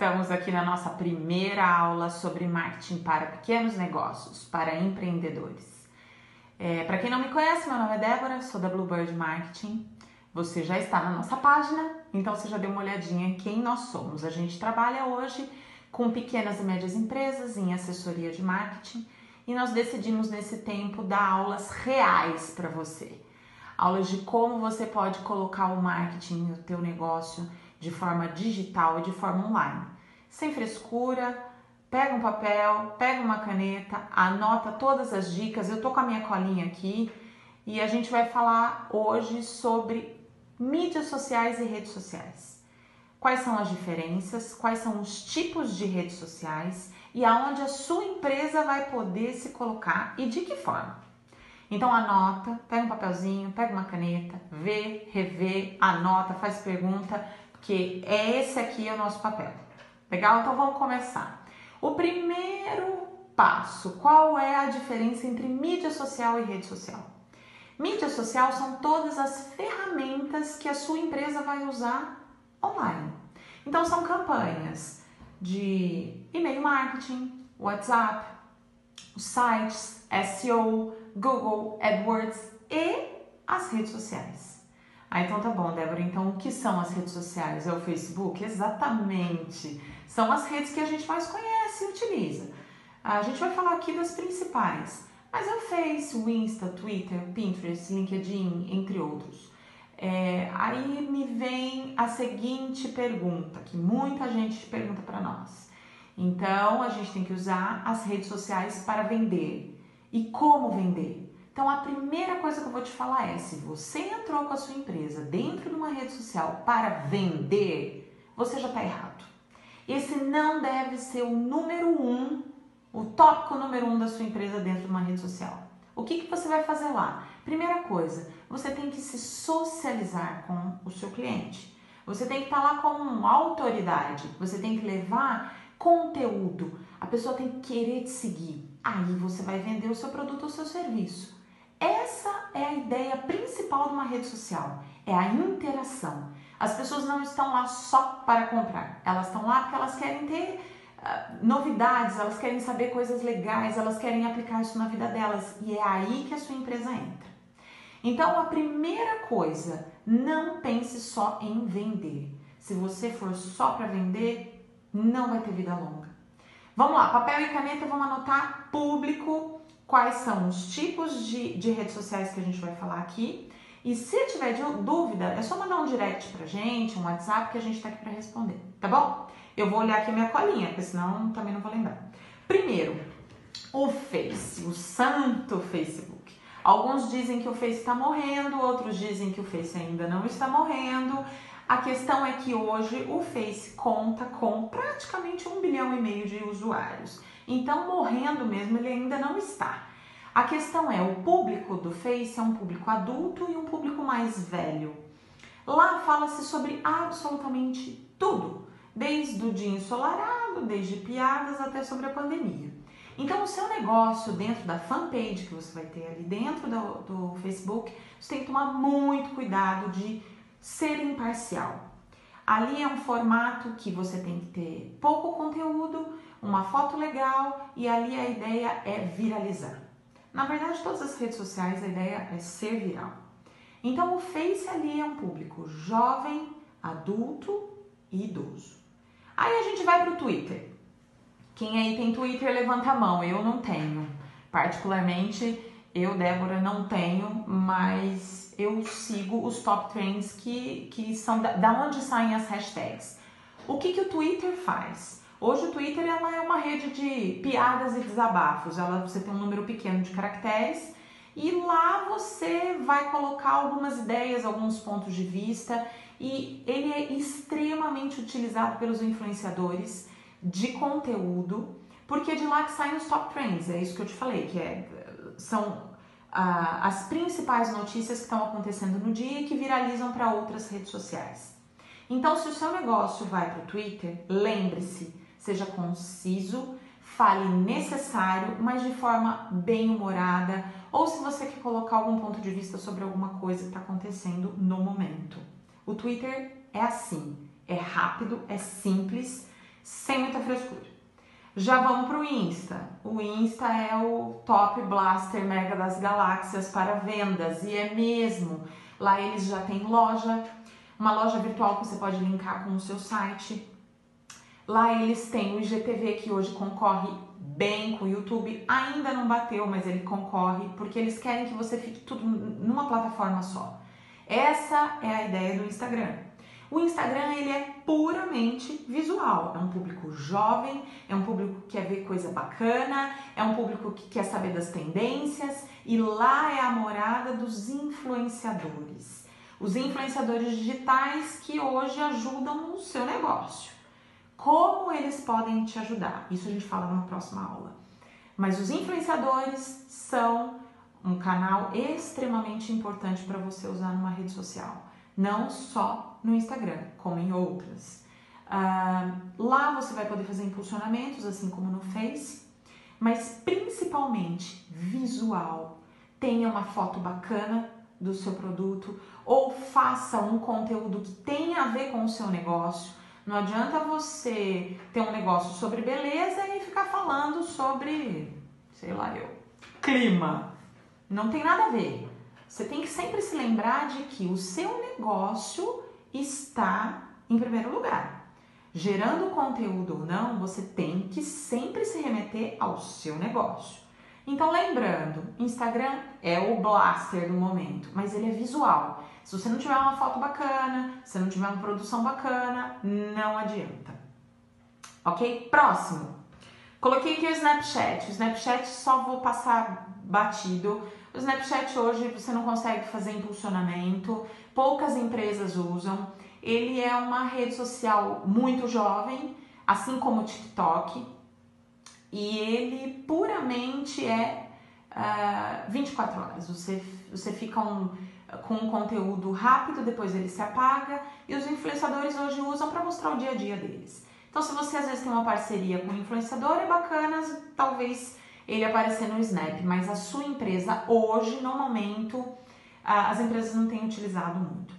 Estamos aqui na nossa primeira aula sobre marketing para pequenos negócios, para empreendedores. É, para quem não me conhece, meu nome é Débora, sou da Bluebird Marketing. Você já está na nossa página, então você já deu uma olhadinha em quem nós somos. A gente trabalha hoje com pequenas e médias empresas em assessoria de marketing e nós decidimos nesse tempo dar aulas reais para você. Aulas de como você pode colocar o marketing no teu negócio de forma digital e de forma online. Sem frescura, pega um papel, pega uma caneta, anota todas as dicas. Eu tô com a minha colinha aqui e a gente vai falar hoje sobre mídias sociais e redes sociais. Quais são as diferenças, quais são os tipos de redes sociais e aonde a sua empresa vai poder se colocar e de que forma. Então anota, pega um papelzinho, pega uma caneta, vê, revê, anota, faz pergunta, que é esse aqui é o nosso papel. Legal? Então vamos começar. O primeiro passo, qual é a diferença entre mídia social e rede social? Mídia social são todas as ferramentas que a sua empresa vai usar online. Então são campanhas de e-mail marketing, WhatsApp, sites, SEO, Google, AdWords e as redes sociais. Ah, então tá bom, Débora. Então, o que são as redes sociais? É o Facebook? Exatamente. São as redes que a gente mais conhece e utiliza. A gente vai falar aqui das principais. Mas é o Face, o Insta, Twitter, Pinterest, LinkedIn, entre outros. É, aí me vem a seguinte pergunta, que muita gente pergunta para nós. Então, a gente tem que usar as redes sociais para vender. E como vender? Então, a primeira coisa que eu vou te falar é: se você entrou com a sua empresa dentro de uma rede social para vender, você já está errado. Esse não deve ser o número um, o tópico número um da sua empresa dentro de uma rede social. O que, que você vai fazer lá? Primeira coisa, você tem que se socializar com o seu cliente. Você tem que estar tá lá como autoridade. Você tem que levar conteúdo. A pessoa tem que querer te seguir. Aí você vai vender o seu produto ou seu serviço. Essa é a ideia principal de uma rede social, é a interação. As pessoas não estão lá só para comprar, elas estão lá porque elas querem ter uh, novidades, elas querem saber coisas legais, elas querem aplicar isso na vida delas e é aí que a sua empresa entra. Então, a primeira coisa, não pense só em vender. Se você for só para vender, não vai ter vida longa. Vamos lá, papel e caneta, vamos anotar público quais são os tipos de, de redes sociais que a gente vai falar aqui. E se tiver dúvida, é só mandar um direct pra gente, um WhatsApp, que a gente tá aqui para responder, tá bom? Eu vou olhar aqui minha colinha, porque senão também não vou lembrar. Primeiro, o Face, o santo Facebook. Alguns dizem que o Face está morrendo, outros dizem que o Face ainda não está morrendo. A questão é que hoje o Face conta com praticamente um bilhão e meio de usuários. Então, morrendo mesmo, ele ainda não está. A questão é, o público do Face é um público adulto e um público mais velho. Lá fala-se sobre absolutamente tudo, desde o dia ensolarado, desde piadas até sobre a pandemia. Então, o seu negócio dentro da fanpage que você vai ter ali dentro do, do Facebook, você tem que tomar muito cuidado de ser imparcial. Ali é um formato que você tem que ter pouco conteúdo, uma foto legal e ali a ideia é viralizar. Na verdade, todas as redes sociais a ideia é ser viral. Então, o Face ali é um público jovem, adulto e idoso. Aí a gente vai para o Twitter. Quem aí tem Twitter, levanta a mão. Eu não tenho. Particularmente, eu, Débora, não tenho, mas eu sigo os top trends que, que são da, da onde saem as hashtags. O que, que o Twitter faz? Hoje o Twitter ela é uma rede de piadas e desabafos. Ela, você tem um número pequeno de caracteres e lá você vai colocar algumas ideias, alguns pontos de vista e ele é extremamente utilizado pelos influenciadores de conteúdo, porque é de lá que saem os top trends. É isso que eu te falei, que é, são ah, as principais notícias que estão acontecendo no dia e que viralizam para outras redes sociais. Então, se o seu negócio vai para o Twitter, lembre-se, seja conciso, fale necessário, mas de forma bem humorada, ou se você quer colocar algum ponto de vista sobre alguma coisa que está acontecendo no momento. O Twitter é assim, é rápido, é simples, sem muita frescura. Já vamos para o Insta. O Insta é o top blaster mega das galáxias para vendas e é mesmo. Lá eles já têm loja, uma loja virtual que você pode linkar com o seu site. Lá eles têm o IGTV que hoje concorre bem com o YouTube, ainda não bateu, mas ele concorre porque eles querem que você fique tudo numa plataforma só. Essa é a ideia do Instagram. O Instagram ele é puramente visual, é um público jovem, é um público que quer ver coisa bacana, é um público que quer saber das tendências e lá é a morada dos influenciadores. Os influenciadores digitais que hoje ajudam o seu negócio. Como eles podem te ajudar? Isso a gente fala numa próxima aula. Mas os influenciadores são um canal extremamente importante para você usar numa rede social não só no Instagram, como em outras. Uh, lá você vai poder fazer impulsionamentos, assim como no Face, mas principalmente visual. Tenha uma foto bacana do seu produto ou faça um conteúdo que tenha a ver com o seu negócio. Não adianta você ter um negócio sobre beleza e ficar falando sobre, sei lá eu, clima. Não tem nada a ver. Você tem que sempre se lembrar de que o seu negócio está em primeiro lugar. Gerando conteúdo ou não, você tem que sempre se remeter ao seu negócio. Então, lembrando, Instagram é o blaster do momento, mas ele é visual. Se você não tiver uma foto bacana, se não tiver uma produção bacana, não adianta. Ok? Próximo. Coloquei aqui o Snapchat. O Snapchat só vou passar batido o Snapchat hoje você não consegue fazer impulsionamento, poucas empresas usam. Ele é uma rede social muito jovem, assim como o TikTok, e ele puramente é uh, ah, 24 horas. Você, você fica um, com um conteúdo rápido, depois ele se apaga, e os influenciadores hoje usam para mostrar o dia a dia deles. Então, se você às vezes tem uma parceria com um influenciador, é bacana, talvez ele aparecer no Snap, mas a sua empresa hoje, no momento, as empresas não têm utilizado muito.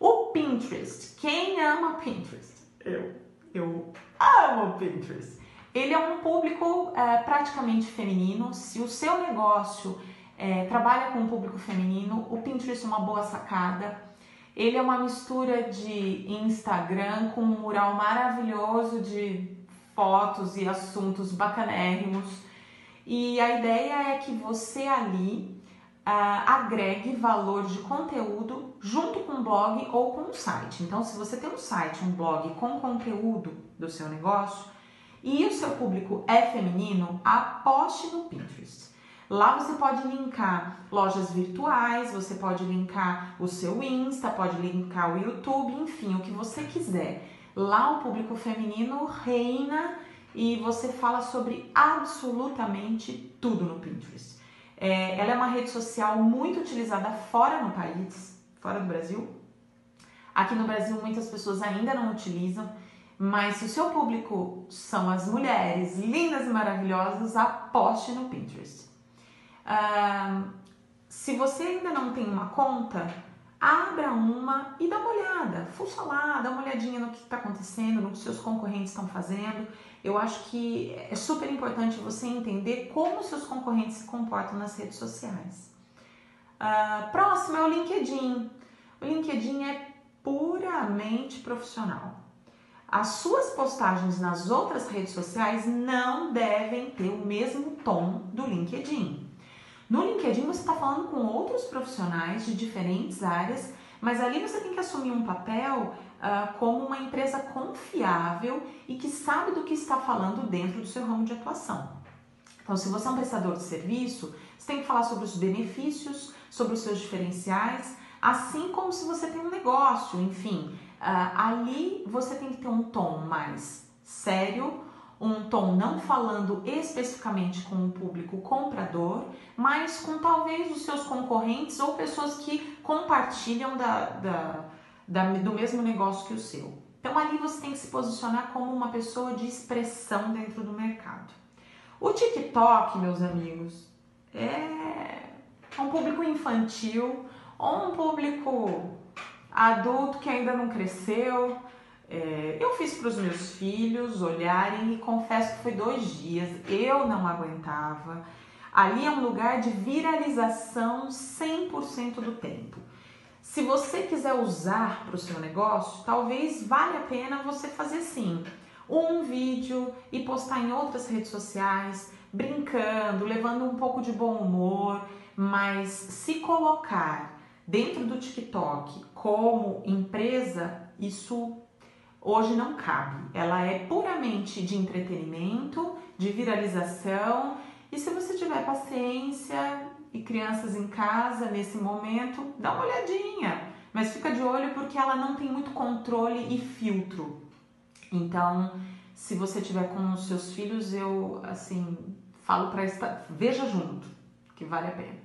O Pinterest, quem ama Pinterest? Eu, eu amo Pinterest. Ele é um público é, praticamente feminino. Se o seu negócio é, trabalha com um público feminino, o Pinterest é uma boa sacada. Ele é uma mistura de Instagram com um mural maravilhoso de fotos e assuntos bacanérrimos e a ideia é que você ali uh, agregue valor de conteúdo junto com o blog ou com o site. Então, se você tem um site, um blog com conteúdo do seu negócio e o seu público é feminino, aposte no Pinterest. Lá você pode linkar lojas virtuais, você pode linkar o seu Insta, pode linkar o YouTube, enfim, o que você quiser. Lá o público feminino reina e você fala sobre absolutamente tudo no Pinterest. É, ela é uma rede social muito utilizada fora no país, fora do Brasil. Aqui no Brasil muitas pessoas ainda não utilizam, mas se o seu público são as mulheres lindas e maravilhosas, aposte no Pinterest. Se você ainda não tem uma conta, abra uma e dá uma olhada, fuça lá, dá uma olhadinha no que está acontecendo, no que seus concorrentes estão fazendo. Eu acho que é super importante você entender como seus concorrentes se comportam nas redes sociais. Uh, próximo é o LinkedIn. O LinkedIn é puramente profissional. As suas postagens nas outras redes sociais não devem ter o mesmo tom do LinkedIn. No LinkedIn você está falando com outros profissionais de diferentes áreas, mas ali você tem que assumir um papel uh, como uma empresa confiável e que sabe do que está falando dentro do seu ramo de atuação. Então, se você é um prestador de serviço, você tem que falar sobre os benefícios, sobre os seus diferenciais, assim como se você tem um negócio, enfim. Uh, ali você tem que ter um tom mais sério, um tom não falando especificamente com o público comprador, mas com talvez os seus concorrentes ou pessoas que compartilham da, da, da, do mesmo negócio que o seu. Então ali você tem que se posicionar como uma pessoa de expressão dentro do mercado. O TikTok, meus amigos, é um público infantil ou um público adulto que ainda não cresceu É, eu fiz para os meus filhos olharem e confesso que foi dois dias, eu não aguentava. Ali é um lugar de viralização 100% do tempo. Se você quiser usar para o seu negócio, talvez valha a pena você fazer sim um vídeo e postar em outras redes sociais, brincando, levando um pouco de bom humor, mas se colocar dentro do TikTok como empresa, isso hoje não cabe. Ela é puramente de entretenimento, de viralização. E se você tiver paciência e crianças em casa nesse momento, dá uma olhadinha. Mas fica de olho porque ela não tem muito controle e filtro. Então, se você tiver com os seus filhos, eu assim falo para estar, veja junto, que vale a pena.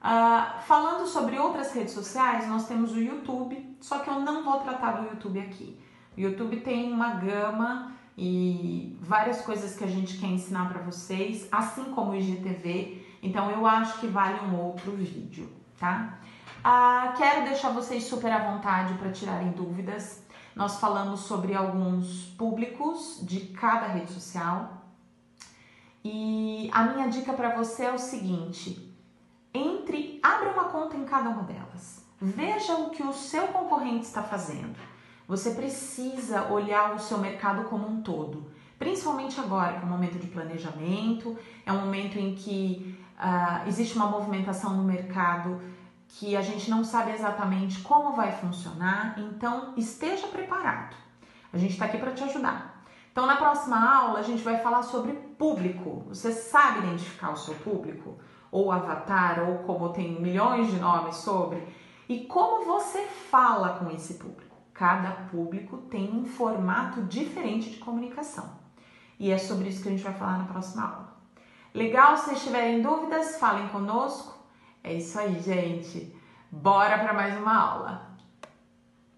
Uh, falando sobre outras redes sociais, nós temos o YouTube, só que eu não vou tratar do YouTube aqui. O YouTube tem uma gama e várias coisas que a gente quer ensinar para vocês, assim como o IGTV. Então eu acho que vale um outro vídeo, tá? Ah, quero deixar vocês super à vontade para tirarem dúvidas. Nós falamos sobre alguns públicos de cada rede social. E a minha dica para você é o seguinte: entre, abra uma conta em cada uma delas. Veja o que o seu concorrente está fazendo. Você precisa olhar o seu mercado como um todo, principalmente agora, que é um momento de planejamento, é um momento em que uh, existe uma movimentação no mercado que a gente não sabe exatamente como vai funcionar, então esteja preparado. A gente está aqui para te ajudar. Então, na próxima aula, a gente vai falar sobre público. Você sabe identificar o seu público? Ou avatar, ou como tem milhões de nomes sobre, e como você fala com esse público. Cada público tem um formato diferente de comunicação. E é sobre isso que a gente vai falar na próxima aula. Legal? Se vocês tiverem dúvidas, falem conosco. É isso aí, gente. Bora para mais uma aula.